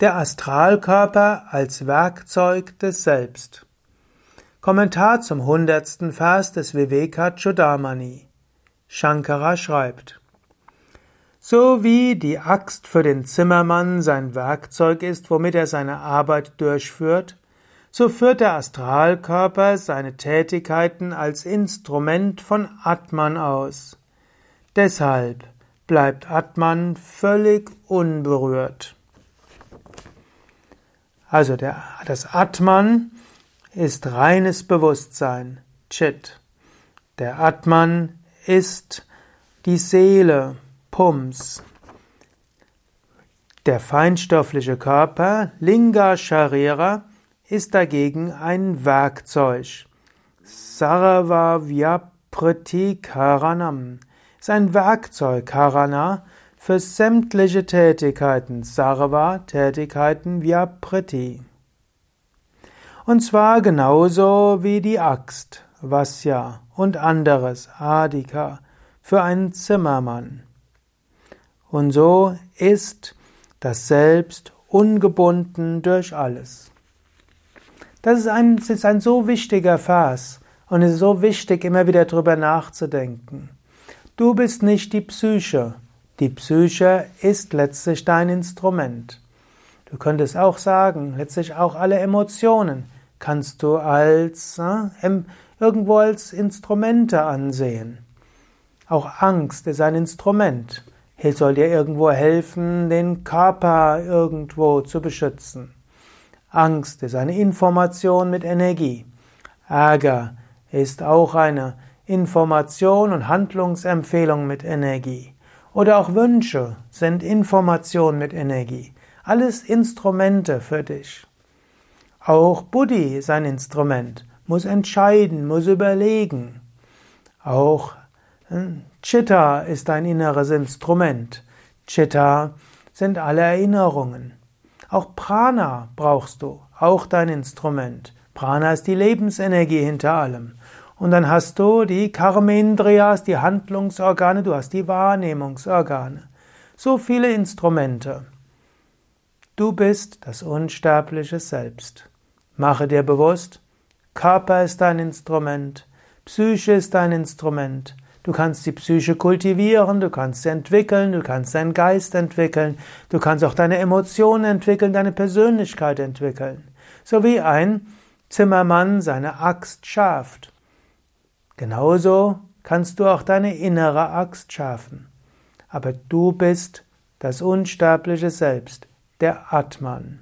Der Astralkörper als Werkzeug des Selbst. Kommentar zum hundertsten Vers des Vivekachudamani. Shankara schreibt, so wie die Axt für den Zimmermann sein Werkzeug ist, womit er seine Arbeit durchführt, so führt der Astralkörper seine Tätigkeiten als Instrument von Atman aus. Deshalb bleibt Atman völlig unberührt. Also der, das Atman ist reines Bewusstsein, Chit. Der Atman ist die Seele, Pums. Der feinstoffliche Körper, Linga Sharira, ist dagegen ein Werkzeug. Sarva Vyapriti Karanam ist ein Werkzeug, Karana, für sämtliche Tätigkeiten, Sarva, Tätigkeiten via Priti. Und zwar genauso wie die Axt, Vasya und anderes, Adika, für einen Zimmermann. Und so ist das Selbst ungebunden durch alles. Das ist ein, ist ein so wichtiger Vers und es ist so wichtig, immer wieder darüber nachzudenken. Du bist nicht die Psyche, die Psyche ist letztlich dein Instrument. Du könntest auch sagen, letztlich auch alle Emotionen kannst du als äh, irgendwo als Instrumente ansehen. Auch Angst ist ein Instrument. Soll dir irgendwo helfen, den Körper irgendwo zu beschützen. Angst ist eine Information mit Energie. Ärger ist auch eine Information und Handlungsempfehlung mit Energie. Oder auch Wünsche sind Informationen mit Energie. Alles Instrumente für dich. Auch Buddhi ist ein Instrument, muss entscheiden, muss überlegen. Auch hm, Chitta ist ein inneres Instrument. Chitta sind alle Erinnerungen. Auch Prana brauchst du, auch dein Instrument. Prana ist die Lebensenergie hinter allem. Und dann hast du die Karmendriyas, die Handlungsorgane, du hast die Wahrnehmungsorgane. So viele Instrumente. Du bist das unsterbliche Selbst. Mache dir bewusst, Körper ist dein Instrument, Psyche ist dein Instrument. Du kannst die Psyche kultivieren, du kannst sie entwickeln, du kannst deinen Geist entwickeln, du kannst auch deine Emotionen entwickeln, deine Persönlichkeit entwickeln. So wie ein Zimmermann seine Axt schärft. Genauso kannst du auch deine innere Axt schärfen. Aber du bist das unsterbliche Selbst, der Atman.